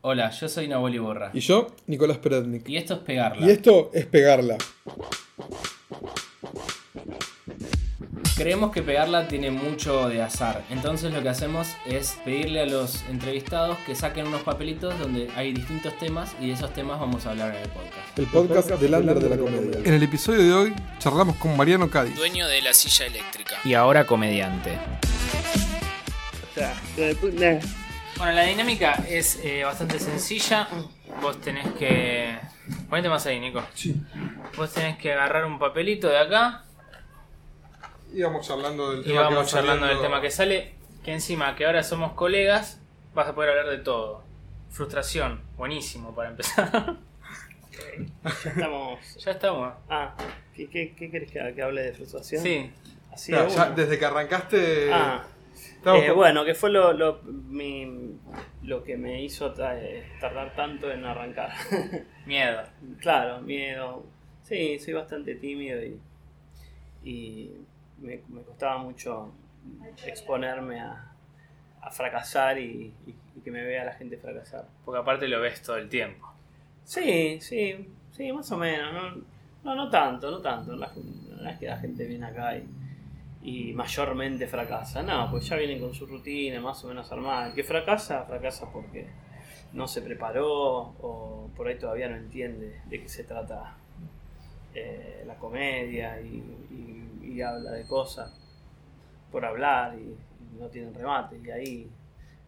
Hola, yo soy Nahuel Borra. Y yo, Nicolás Perednik. Y esto es Pegarla. Y esto es pegarla. Creemos que pegarla tiene mucho de azar, entonces lo que hacemos es pedirle a los entrevistados que saquen unos papelitos donde hay distintos temas y de esos temas vamos a hablar en el podcast. El podcast del under de la comedia. En el episodio de hoy charlamos con Mariano Cádiz. Dueño de la silla eléctrica. Y ahora comediante. O sea. Bueno, la dinámica es eh, bastante sencilla. Vos tenés que. Ponete más ahí, Nico. Sí. Vos tenés que agarrar un papelito de acá Íbamos charlando del y tema que va vamos charlando del tema que sale. Que encima, que ahora somos colegas, vas a poder hablar de todo. Frustración, buenísimo para empezar. Ya estamos. ya estamos. Ah, ¿qué, qué, qué querés que, que hable de frustración? Sí. Así Claro, de ya una. desde que arrancaste. Ah, eh, bueno, que fue lo, lo, mi- lo que me hizo eh, tardar tanto en arrancar. Miedo. claro, miedo. Sí, soy bastante tímido y, y me, me costaba mucho exponerme a, a fracasar y, y- y que me vea la gente fracasar. Porque aparte lo ves todo el tiempo. Sí, sí, sí, más o menos. No, no, no tanto, no tanto. La, es que la gente viene acá y, y mayormente fracasa. No, pues ya vienen con su rutina más o menos armada. El que fracasa, fracasa porque no se preparó o por ahí todavía no entiende de qué se trata eh, la comedia y, y- y habla de cosas por hablar y, y no tienen remate. Y ahí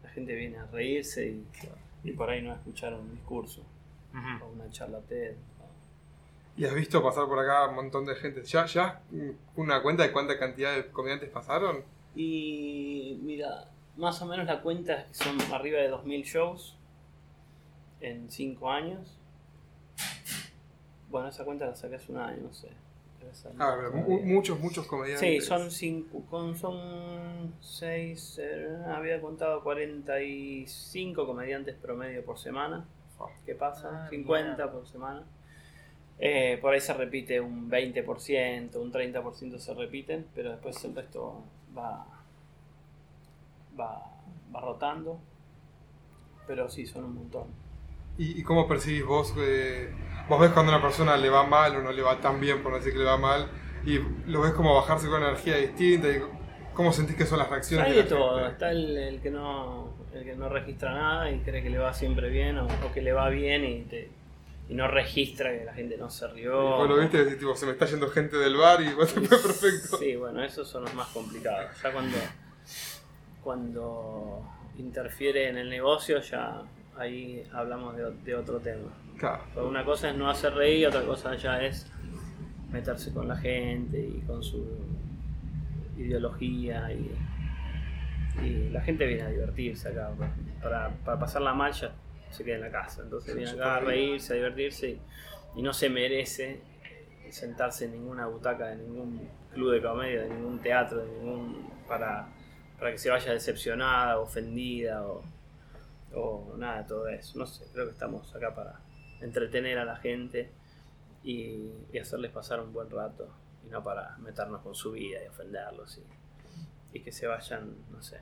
la gente viene a reírse y, y por ahí no a escuchar un discurso o una charla TED. Y has visto pasar por acá un montón de gente. ¿Ya, ya una cuenta de cuánta cantidad de comediantes pasaron? Y mira, más o menos la cuenta es que son arriba de 2.000 shows en 5 años. Bueno, esa cuenta la saqué hace un año, no sé. Ah, pero muchos, muchos comediantes. Sí, son cinco, con, son 6, había contado 45 comediantes promedio por semana. ¿Qué pasa? Ah, 50 mira. por semana. Eh, por ahí se repite un 20%, un 30% se repiten, pero después el resto va, va, va rotando. Pero sí, son un montón. ¿Y, y cómo percibís vos? eh, vos ves cuando a una persona le va mal o no le va tan bien, por no decir que le va mal, y lo ves como bajarse con una energía distinta. Y ¿Cómo sentís que son las reacciones Hay de todo, gente? está el, el que no el que no registra nada y cree que le va siempre bien o, o que le va bien y, te- y no registra que la gente no se rió. Lo viste tipo, se me está yendo gente del bar y te fue perfecto. Sí, bueno, esos son los más complicados. Ya cuando, cuando interfiere en el negocio, ya ahí hablamos de, otro tema. Claro. Una cosa es no hacer reír, otra cosa ya es meterse con la gente y con su ideología y, y la gente viene a divertirse acá. pues. Para, para pasarla mal ya se queda en la casa. Entonces viene acá a reírse, a divertirse y, y no se merece sentarse en ninguna butaca de ningún club de comedia, de ningún teatro, de ningún para, para que se vaya decepcionada, ofendida o, o nada de todo eso. No sé, creo que estamos acá para entretener a la gente y, y hacerles pasar un buen rato y no para meternos con su vida y ofenderlos y, y que se vayan, no sé,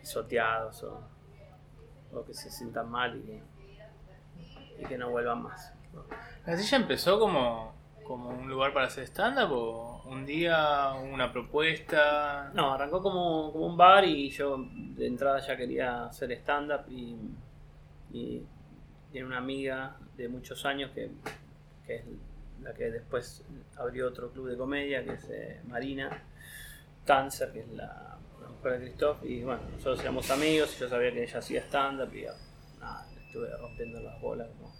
pisoteados o, o que se sientan mal y que, y que no vuelvan más. ¿La silla empezó como, como un lugar para hacer stand-up o un día, una propuesta? No, arrancó como, como un bar y yo de entrada ya quería hacer stand-up y, y tiene una amiga de muchos años que, que es la que después abrió otro club de comedia, que es eh, Marina Tanzer, que es la, de Christoph. Y bueno, nosotros éramos amigos y yo sabía que ella hacía stand-up y nada, le estuve rompiendo las bolas como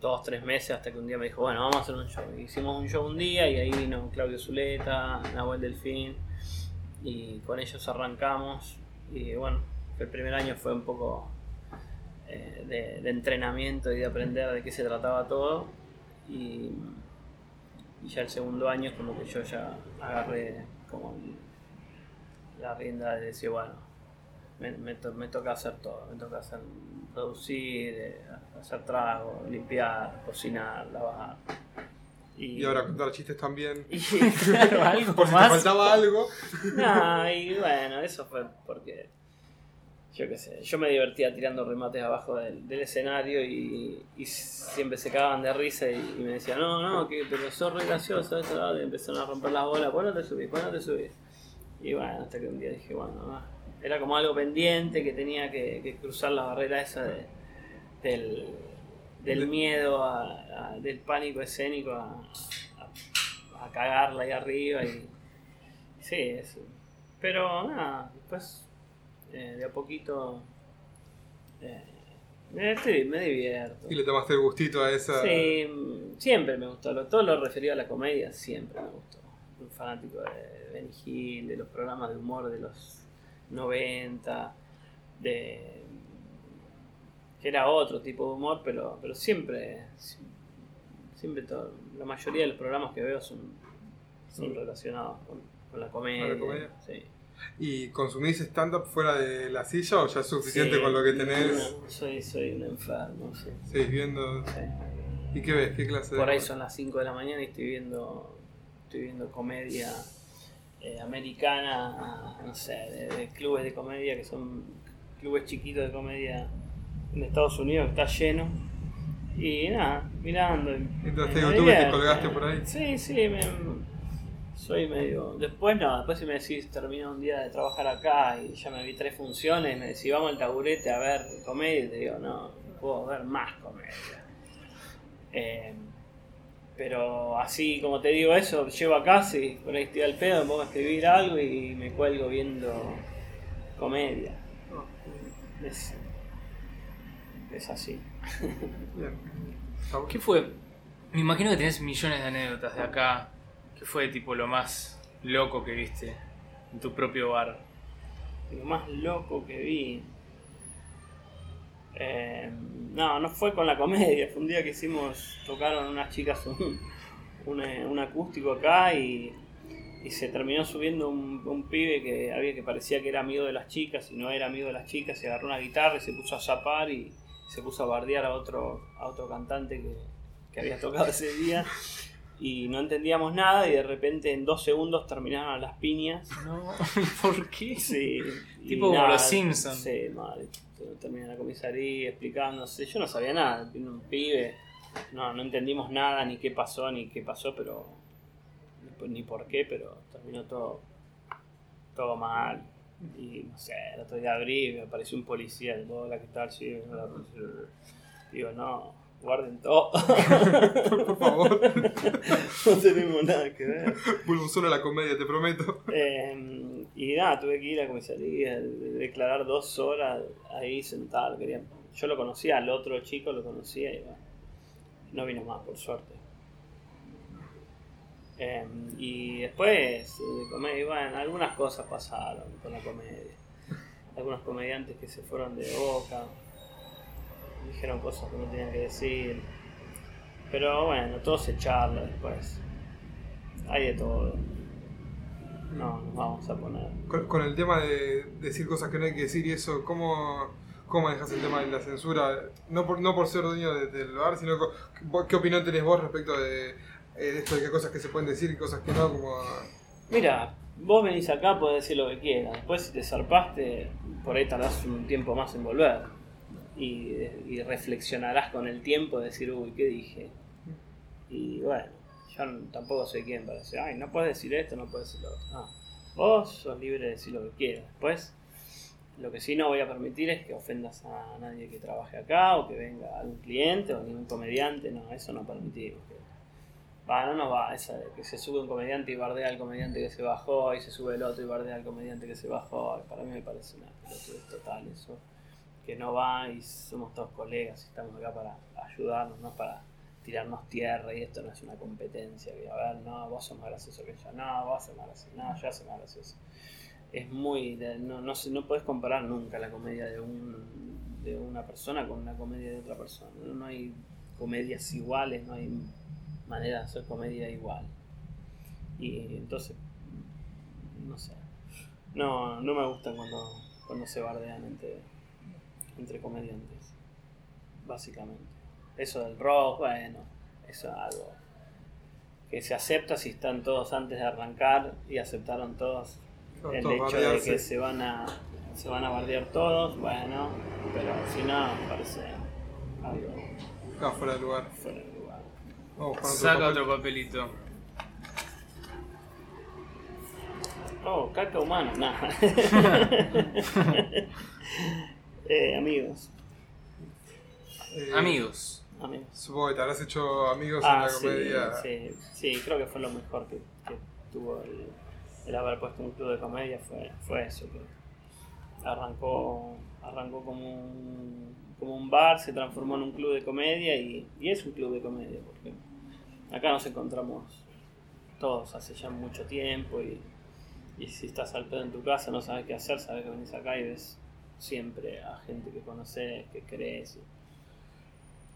dos, tres meses hasta que un día me dijo, bueno, vamos a hacer un show. Hicimos un show un día y ahí vino Claudio Zuleta, Nahuel Delfín y con ellos arrancamos. Y bueno, el primer año fue un poco eh, de, de entrenamiento y de aprender de qué se trataba todo. Y, y ya el segundo año es como que yo ya agarré como la rienda de decir, bueno, me, me to- me toca hacer todo, me toca hacer producir, eh, hacer trago, limpiar, cocinar, lavar. Y ahora contar chistes también. y claro, algo Por si te faltaba algo. No, y bueno, eso fue porque yo qué sé, yo me divertía tirando remates abajo del, del escenario y, y siempre se cagaban de risa y, y me decían, no, no, que pero sos re gracioso, eso, y empezaron a romper las bolas, pues no te subís, pues no te subís. Y bueno, hasta que un día dije, bueno, ah, era como algo pendiente que tenía que, que cruzar la barrera esa de, del, del De- miedo, a- a- del pánico escénico a, cagarla ahí arriba y sí, eso. Pero nada, después eh, de a poquito eh, me, estoy- me divierto. Y le tomaste el gustito a esa. Sí, siempre me gustó. Todo lo referido a la comedia siempre me gustó. Un fanático de Benny Hill, de los programas de humor de los 90, de que era otro tipo de humor, pero, pero siempre, siempre todo, la mayoría de los programas que veo son, son relacionados con, con la comedia. ¿Con la comedia? Sí. ¿Y consumís stand-up fuera de la silla o ya es suficiente Sí, con lo que tenés? soy, soy un enfermo, sí. Viendo. ¿Y qué ves? ¿Qué clase de.? Por ahí son las 5 de la mañana y estoy viendo estoy viendo comedia eh, americana, no sé, de, de clubes de comedia que son clubes chiquitos de comedia en Estados Unidos que está lleno. Y nada, mirando. me YouTube te colgaste por ahí. Sí, sí, me, soy medio. Después no, después si me decís termino un día de trabajar acá y ya me vi tres funciones, me decís vamos al taburete a ver comedia, y te digo, no, no puedo ver más comedia. Eh, pero así como te digo eso, llego a casa y por ahí estoy al pedo, me pongo a escribir algo y me cuelgo viendo comedia. Es, es así. ¿Qué fue? Me imagino que tenés millones de anécdotas de acá. ¿Qué fue tipo lo más loco que viste en tu propio bar? Lo más loco que vi. Eh, no, no fue con la comedia. Fue un día que hicimos, tocaron unas chicas un, un, eh, acústico acá y, y se terminó subiendo un, un pibe que había que parecía que era amigo de las chicas y no era amigo de las chicas. Se agarró una guitarra y se puso a zapar y se puso a bardear a otro, a otro cantante que, que había tocado ese día. Y no entendíamos nada y de repente en dos segundos terminaron las piñas. No, ¿por qué? Sí. Tipo como los Simpson. Sí. Terminé en la comisaría explicándose. Yo no sabía nada. Un pibe. No, no entendimos nada, ni qué pasó, ni qué pasó, pero. Ni por qué, pero terminó todo. Todo mal. Y no sé, el otro día abrí, me apareció un policía. Hola, ¿qué tal? Sí, hola, Digo, no, guarden todo. Por favor, no tenemos nada que ver. vuelvo solo a la comedia, te prometo. Eh, y nada, tuve que ir a comisaría, de- declarar dos horas ahí sentado. Quería, yo lo conocía, al otro chico lo conocía y bueno, no vino más, por suerte. Eh, y después, de comedia, bueno, algunas cosas pasaron con la comedia. Algunos comediantes que se fueron de boca, dijeron cosas que no tenían que decir. Pero bueno, todo se charla después. Hay de todo. No, nos vamos a poner. Con, con el tema de decir cosas que no hay que decir y eso, ¿cómo, cómo manejas el tema de la censura? No por, no por ser dueño de- del bar, sino vos- ¿qué opinión tenés vos respecto de, eh, de esto de qué cosas que se pueden decir y cosas que no? Como, Mira, vos venís acá, podés decir lo que quieras. Después, si te zarpaste, por ahí tardás un tiempo más en volver. Y, y reflexionarás con el tiempo de decir, uy, ¿qué dije? Y bueno, yo tampoco soy quien para decir, ay, no puedes decir esto, no puedes decir lo otro. Vos sos libre de decir lo que quieras. Después, lo que sí no voy a permitir es que ofendas a nadie que trabaje acá o que venga algún cliente o ningún comediante. No, eso no permitimos. Va, no nos va, esa de que se sube un comediante y bardea al comediante que se bajó y se sube el otro y bardea al comediante que se bajó. Para mí me parece una pelotudez total eso. Que no va y somos todos colegas estamos acá para ayudarnos, no para tirarnos tierra y esto no es una competencia. Que a ver, no, vos sos más gracioso que yo, no, vos sos más gracioso, no, yo soy más gracioso. Es muy, no, no, no puedes comparar nunca la comedia de, un, de una persona con una comedia de otra persona. No, hay comedias iguales, no hay manera de hacer comedia igual. Y entonces, no sé. No, no me gusta cuando, cuando se bardean entre, entre comediantes. Básicamente. Eso del rock, bueno, eso es algo que se acepta si están todos antes de arrancar y aceptaron todos el hecho de que se van a se van a bardear todos, bueno, pero si no, parece algo fuera de lugar. fuera de lugar. Vamos con otro Saca papel. otro papelito. Oh, caca humana, nada. eh, amigos, Eh, Amigos. amigos. Supongo que te habrás hecho amigos en Ah, la sí, comedia. sí, sí, creo que fue lo mejor que, que tuvo el, el haber puesto un club de comedia, fue, fue eso, que arrancó, arrancó como un, como un bar, se transformó en un club de comedia y, y es un club de comedia, porque acá nos encontramos todos hace ya mucho tiempo y, y si estás al pedo en tu casa no sabes qué hacer, sabes que venís acá y ves siempre a gente que conoces, que crees.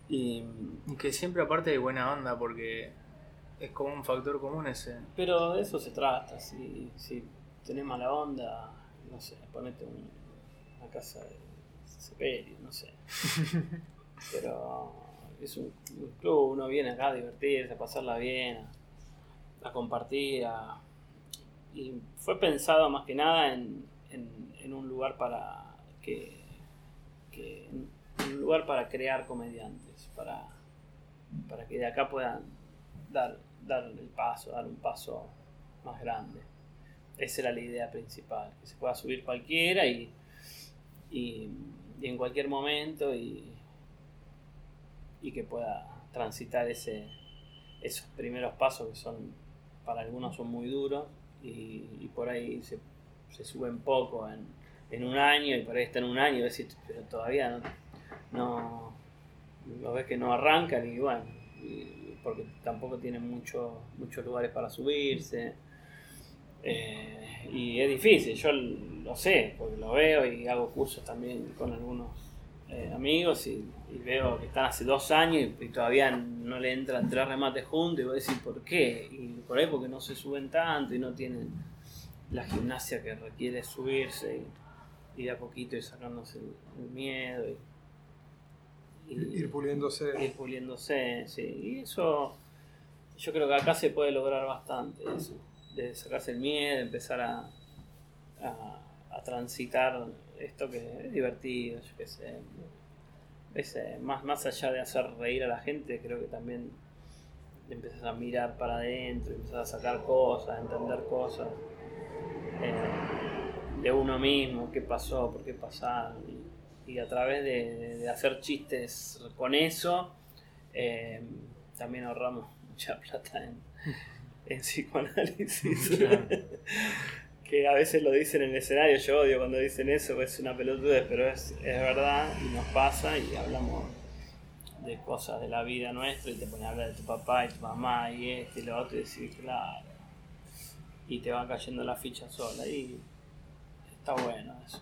Y, Y que siempre aparte de buena onda porque es como un factor común ese. Pero de eso se trata, si, si tenés mala onda, no sé, ponete un- una casa de sepelio, no sé. Pero es un, un club, uno viene acá a divertirse, a pasarla bien, a, a compartir, a- y fue pensado más que nada en, en- en un lugar para que, que- un lugar para crear comediantes, para, para que de acá puedan dar, dar el paso, dar un paso más grande. Esa era la idea principal, que se pueda subir cualquiera y, y, y en cualquier momento y, y que pueda transitar ese, esos primeros pasos que son para algunos son muy duros y, y por ahí se, se suben poco en un año y por ahí está en un año decís, pero todavía no, no lo ves que no arrancan y bueno, porque tampoco tienen mucho, muchos lugares para subirse. Eh, y es difícil, yo lo sé, porque lo veo y hago cursos también con algunos eh, amigos y, y veo que están hace dos años y, y todavía no le entran tres remates juntos y voy a decir por qué. Y por ahí porque no se suben tanto y no tienen la gimnasia que requiere subirse y, y de a poquito ir sacándose el, el miedo y, y- Ir puliéndose. ir puliéndose, sí. Y eso, yo creo que acá se puede lograr bastante, eso, de sacarse el miedo, empezar a, a, a transitar esto que es divertido, yo qué sé. Es, más, más allá de hacer reír a la gente, creo que también empiezas a mirar para adentro, empiezas a sacar cosas, a entender cosas eh, de uno mismo, qué pasó, por qué pasaron. Y, y a través de, hacer chistes con eso, eh, también ahorramos mucha plata en, en psicoanálisis. que a veces lo dicen en el escenario, yo odio cuando dicen eso, es una pelotudez, pero es, es verdad y nos pasa y hablamos de cosas de la vida nuestra y te pones a hablar de tu papá y tu mamá y este y lo otro y decís, claro. Y te va cayendo la ficha sola y está bueno eso,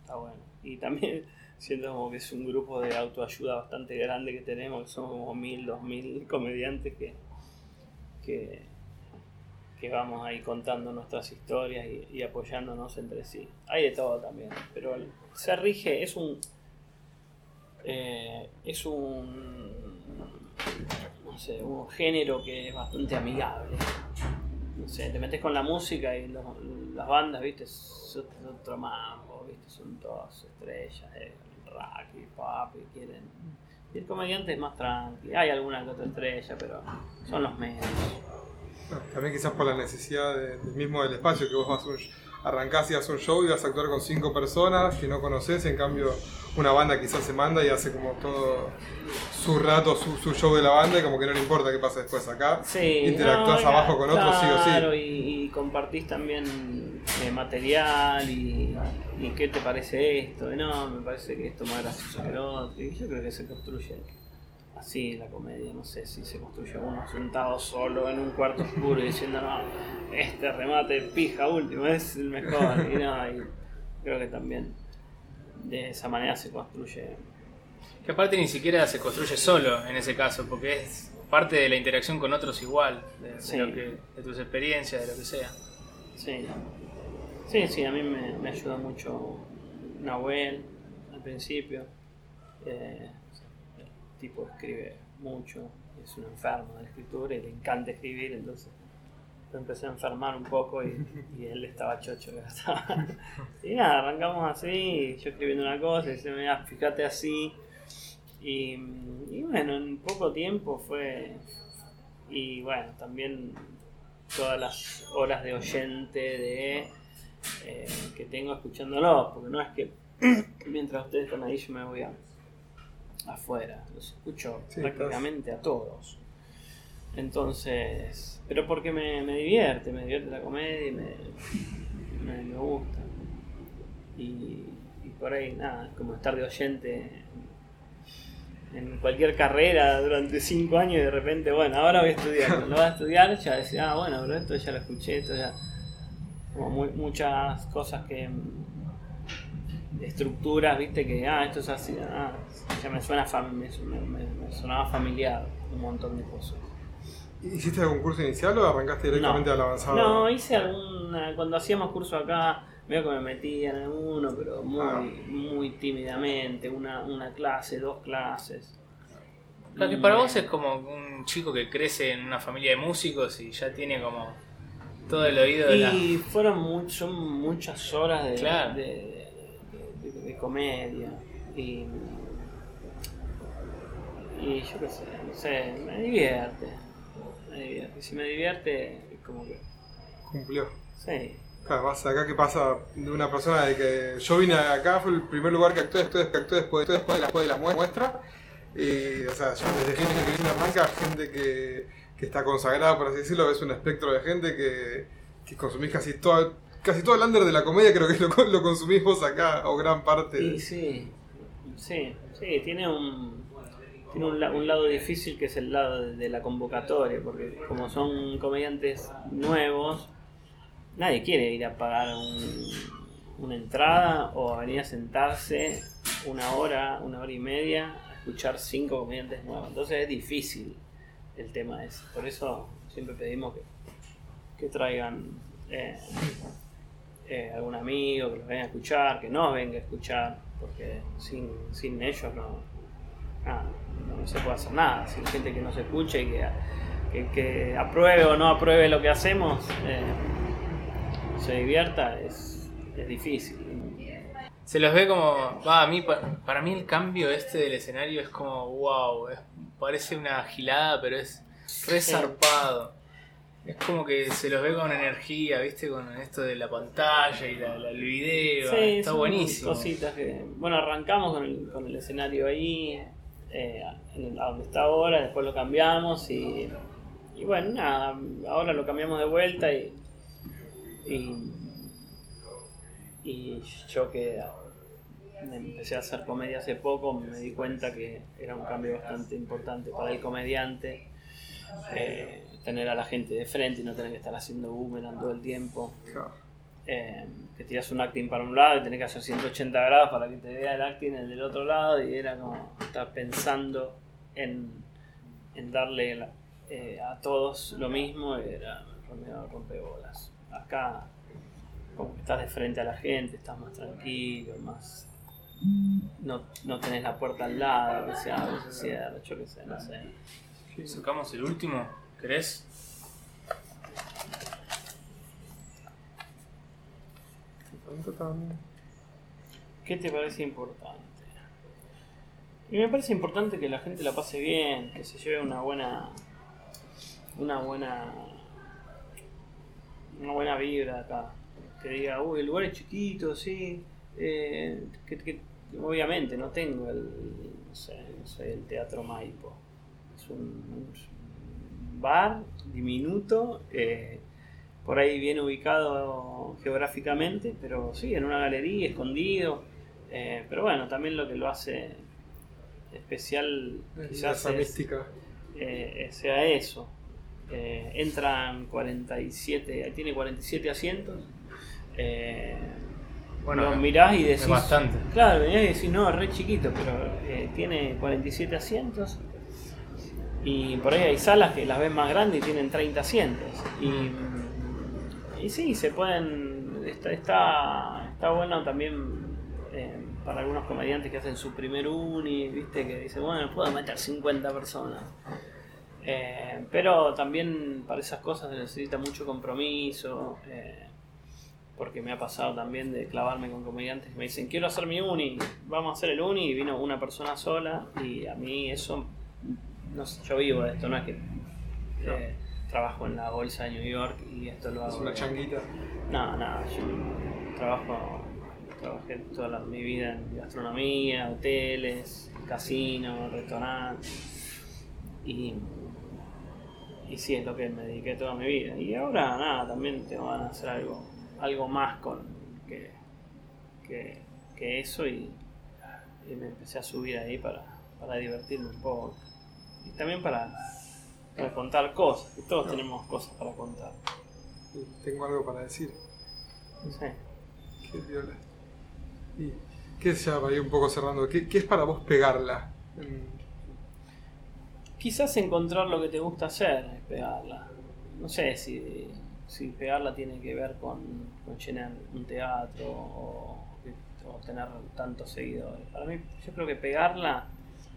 está bueno. Y también siento como que es un grupo de autoayuda bastante grande que tenemos, que somos como mil, dos mil comediantes que, que, que vamos ahí contando nuestras historias y, apoyándonos entre sí. Hay de todo también, pero se rige, es un eh, es un no sé, un género que es bastante amigable. No sé, te metes con la música y los- las bandas, viste, es otro, mambo, viste, son todas estrellas de rock y pop quieren. Y el comediante es más tranqui, hay alguna que otra estrella, pero son los medios. También quizás por la necesidad de- del mismo del espacio, que vos vas a un, arrancás y haces un show y vas a actuar con cinco personas que no conoces, en cambio una banda quizás se manda y hace como todo su rato, su, su show de la banda y como que no le importa qué pasa después acá. Sí, Interactúas no, abajo con otros sí o sí. Claro, y, y compartís también eh, material y, y qué te parece esto. No, me parece que esto es más gracioso que lo otro. Y yo creo que se construye así la comedia. No sé si se construye uno sentado solo en un cuarto oscuro y diciendo, no, este remate pija último es el mejor. Y no, y creo que también de esa manera se construye. Que aparte ni siquiera se construye solo en ese caso, porque es parte de la interacción con otros igual, de, lo que, de tus experiencias, de lo que sea. Sí, sí, sí, a mí me, me ayuda mucho Nahuel al principio. Eh, tipo escribe mucho, es un enfermo de la escritura y le encanta escribir, entonces Lo empecé a enfermar un poco y, y él estaba chocho. y nada, arrancamos así, yo escribiendo una cosa, y dice, mira, fíjate así. Y, y bueno, en poco tiempo fue. Y bueno, también todas las horas de oyente de eh, que tengo escuchándolos, porque no es que mientras ustedes están ahí yo me voy a, afuera, los escucho Sí, prácticamente a todos. Entonces, pero porque me, me divierte, me divierte la comedia y me, me, me gusta. Y, y por ahí, nada, es como estar de oyente en cualquier carrera durante cinco años y de repente, bueno, ahora voy a estudiar. Cuando vas a estudiar ya decís, ah, bueno, pero esto ya lo escuché, esto ya. Como muy- muchas cosas que. Estructuras, viste, que, ah, esto es así, ah, ya me suena fam- me, me- me sonaba familiar un montón de cosas. ¿Hiciste algún curso inicial o arrancaste directamente No. al avanzado? No, hice alguna. Cuando hacíamos curso acá, veo que me metía en alguno, pero muy, Ah. muy tímidamente. Una, una clase, dos clases. Lo que Y- para vos es como un chico que crece en una familia de músicos y ya tiene como todo el oído de la... Y fueron much- son muchas horas Claro. de comedia. Y, y yo qué sé, no sé, me divierte. Me divierte. Si me divierte, es como que. Cumplió. Sí. Claro, acá que pasa de una persona de que yo vine acá, fue el primer lugar que actué, actué, que actué después, después, después de la muestra. Y, o sea, yo desde gente que viene arranca, gente que, que está consagrada, por así decirlo, ves un espectro de gente que, que consumís casi todo, casi todo el under de la comedia, creo que lo, vos acá, o gran parte. Y sí, sí, sí, tiene un, tiene un, un lado difícil que es el lado de, de la convocatoria, porque como son comediantes nuevos, nadie quiere ir a pagar un- una entrada o a venir a sentarse una hora, una hora y media a escuchar cinco comediantes nuevos. Entonces es difícil el tema ese. Por eso siempre pedimos que, que traigan eh, eh, algún amigo que los venga a escuchar, que nos venga a escuchar, porque sin, sin ellos no, nada, no se puede hacer nada. Sin gente que nos escuche y que, que, que apruebe o no apruebe lo que hacemos, eh, se divierta, es, es difícil. Se los ve como... Va, a mí, pa- para mí el cambio este del escenario es como, wow, es- parece una gilada, pero es resarpado. Es como que se los ve con energía, ¿viste? Con esto de la pantalla y la, la- el video. Sí, Está buenísimo. Cositas que, bueno, arrancamos con el, con el escenario ahí, eh, a donde está ahora, después lo cambiamos y, y bueno, nada, ahora lo cambiamos de vuelta y, y, y yo que empecé a hacer comedia hace poco, me di cuenta que era un cambio bastante importante para el comediante. eh, tener a la gente de frente y no tener que estar haciendo boomerang todo el tiempo Claro. eh, que tiras un acting para un lado y tenés que hacer 180 grados para que te vea el acting el del otro lado y era como estar pensando en, en darle la- eh, a todos lo mismo y era Romeo rompebolas. Acá como que estás de frente a la gente, estás más tranquilo, más no, no tenés la puerta al lado, que se abre, se cierra, yo qué sé, no sé. Sacamos el último, tan- ¿Qué te parece importante? Y me parece importante que la gente la pase bien, que se lleve una buena. una buena. una buena vibra acá. Que diga, uy, el lugar es chiquito, sí. eh, que, obviamente no tengo el. no sé, no sé, el Teatro Maipo. Es un bar diminuto. eh, por ahí bien ubicado geográficamente, pero sí, en una galería, escondido. Eh, pero bueno, también lo que lo hace especial quizás Esa es, mística. eh, sea eso. Eh, entran 47, tiene 47 asientos. Eh, Bueno, lo mirás y es decís. bastante. Claro, mirás y decís, no, es re chiquito, pero eh, tiene 47 asientos. Y por ahí hay salas que las ven más grandes y tienen 30 asientos. Y, sí, se pueden. Está, está, está bueno también eh, para algunos comediantes que hacen su primer uni, viste, que dicen, bueno, puedo meter 50 personas. Eh, pero también para esas cosas se necesita mucho compromiso. eh, porque me ha pasado también de clavarme con comediantes que me dicen, quiero hacer mi uni, vamos a hacer el uni, y vino una persona sola, y a mí eso, no sé, yo vivo de esto, no es que eh, trabajo en la bolsa de New York y esto lo hago. Es una changuita. No, no, yo trabajo, trabajé toda la- mi vida en gastronomía, hoteles, casinos, restaurantes. Y, y sí, es lo que me dediqué toda mi vida. Y ahora nada, también tengo ganas de hacer algo, algo más con que, que, que eso y, y me empecé a subir ahí para, para divertirme un poco. Y también para, para contar cosas, que todos tenemos cosas para contar. Sí, Tengo algo para decir. Sí. Qué viola. Y qué es ya para ir un poco cerrando. ¿Qué, qué es para vos pegarla? Quizás encontrar lo que te gusta hacer es pegarla. No sé si, si pegarla tiene que ver con, con llenar un teatro o, o tener tantos seguidores. Para mí, yo creo que pegarla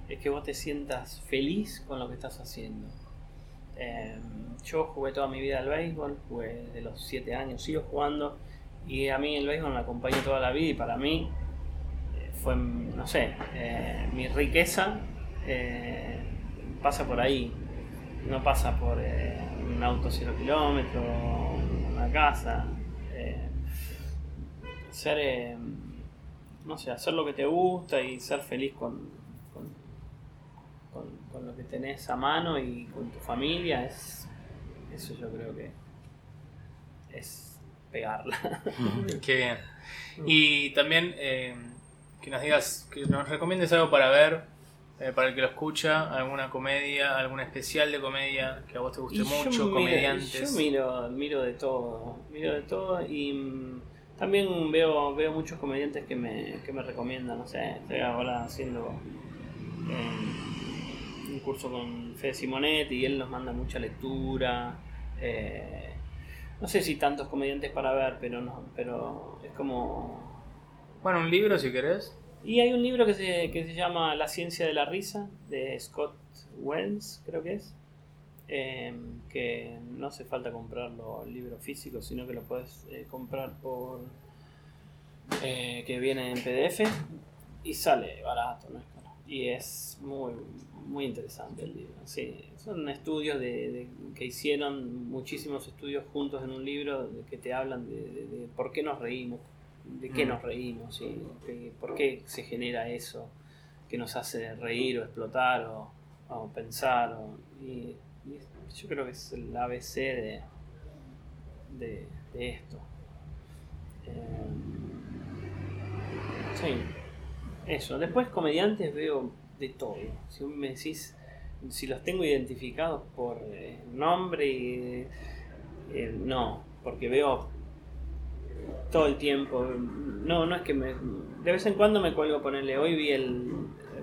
es que vos te sientas feliz con lo que estás haciendo. Eh, yo jugué toda mi vida al béisbol, jugué desde los 7 años, sigo jugando y a mí el béisbol me acompañó toda la vida y para mí eh, fue, no sé, eh, mi riqueza eh, pasa por ahí, no pasa por un auto cero kilómetros, una casa. ser, eh, no sé, hacer lo que te gusta y ser feliz con, con- con lo que tenés a mano y con tu familia, es eso yo creo que es pegarla. Qué bien. Y también eh, que nos digas, que nos recomiendes algo para ver, eh, para el que lo escucha, alguna comedia, algún especial de comedia que a vos te guste Y yo mucho, miro- comediantes. Yo miro, miro de todo, miro de todo y mm, también veo, veo muchos comediantes que me, que me recomiendan, no sé, estoy ahora haciendo eh, curso con Fede Simonetti y él nos manda mucha lectura. eh, no sé si tantos comediantes para ver, pero no, pero es como Bueno, un libro si querés. y hay un libro que se, que se llama La ciencia de la risa, de Scott Wells, creo que es. eh, que no hace falta comprarlo el libro físico, sino que lo puedes eh, comprar por. eh, que viene en PDF y sale barato, no. Y es muy, muy interesante el libro. Sí, son estudios de, de- que hicieron muchísimos estudios juntos en un libro de que te hablan de, de- de por qué nos reímos, de qué Mm. nos reímos y que- por qué se genera eso que nos hace reír o explotar o, o pensar. o- y, yo creo que es el ABC de, de, de esto. Eh, sí, eso. Después comediantes veo de todo. Si me decís, si los tengo identificados por eh, nombre y... eh, no, porque veo todo el tiempo. No, no es que me. De vez en cuando me cuelgo ponerle. Hoy vi el.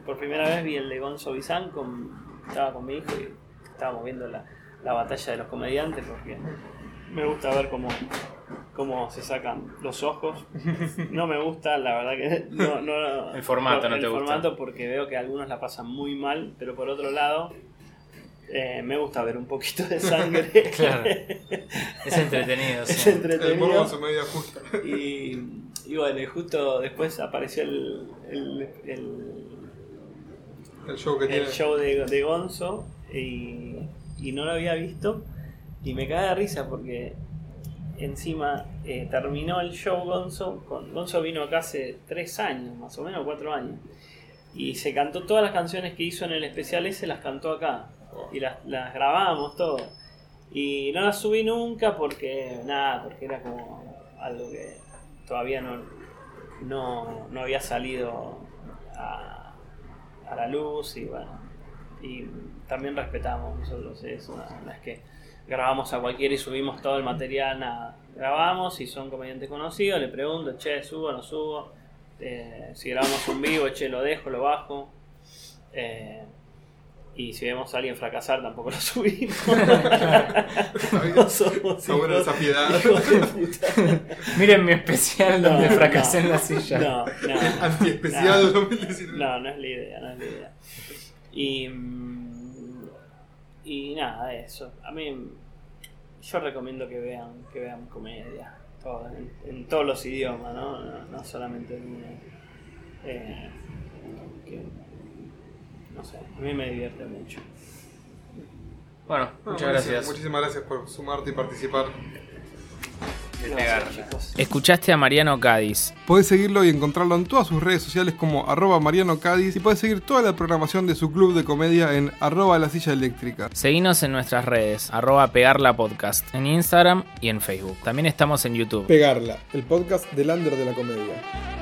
Por primera vez vi el de Gonzo Bizán. Con, estaba con mi hijo y estábamos viendo la, la batalla de los comediantes porque me gusta ver cómo, cómo se sacan los ojos. No me gusta, la verdad que. No, no, El formato no el te gusta. formato porque veo que algunos la pasan muy mal, pero por otro lado. eh, me gusta ver un poquito de sangre. Claro. Es entretenido, es sí. El entretenido. modo su media justa. Y, y bueno, y justo después apareció el, el, el- El show que el tiene. show de, de Gonzo y, y no lo había visto y me cae de risa porque encima eh, terminó el show Gonzo, con, Gonzo vino acá hace tres años, más o menos cuatro años, y se cantó todas las canciones que hizo en el especial ese, las cantó acá y las, las grabamos todo. Y no las subí nunca porque, nada, porque era como algo que todavía no, no, no había salido a, a la luz y bueno, y también respetamos nosotros eso, no, no es que grabamos a cualquiera y subimos todo el material, nada, grabamos y son comediantes conocidos, le pregunto, che, subo, no subo, Eh, si grabamos un vivo, che, lo dejo, lo bajo. Eh, y si vemos a alguien fracasar, tampoco lo subimos. no somos hijos- esa piedad. Miren mi especial No, donde fracasé no, en la silla. No, no. Antiespecial No. 2019. No, no es la idea, no es la idea. Y, mm, y nada, eso. A mí yo recomiendo que vean, que vean comedia, todo, en, en todos los idiomas, ¿no? No, no solamente en uno. Eh, que, no sé, a mí me divierte mucho. Bueno, Bueno, muchas gracias. Muchísimas gracias por sumarte y participar. De. Escuchaste a Mariano Cádiz. Podés seguirlo y encontrarlo en todas sus redes sociales como arroba Mariano Cádiz y podés seguir toda la programación de su club de comedia en arroba la silla eléctrica. Seguinos en nuestras redes, arroba pegarla podcast, en Instagram y en Facebook. También estamos en YouTube. Pegarla, el podcast del under de la comedia.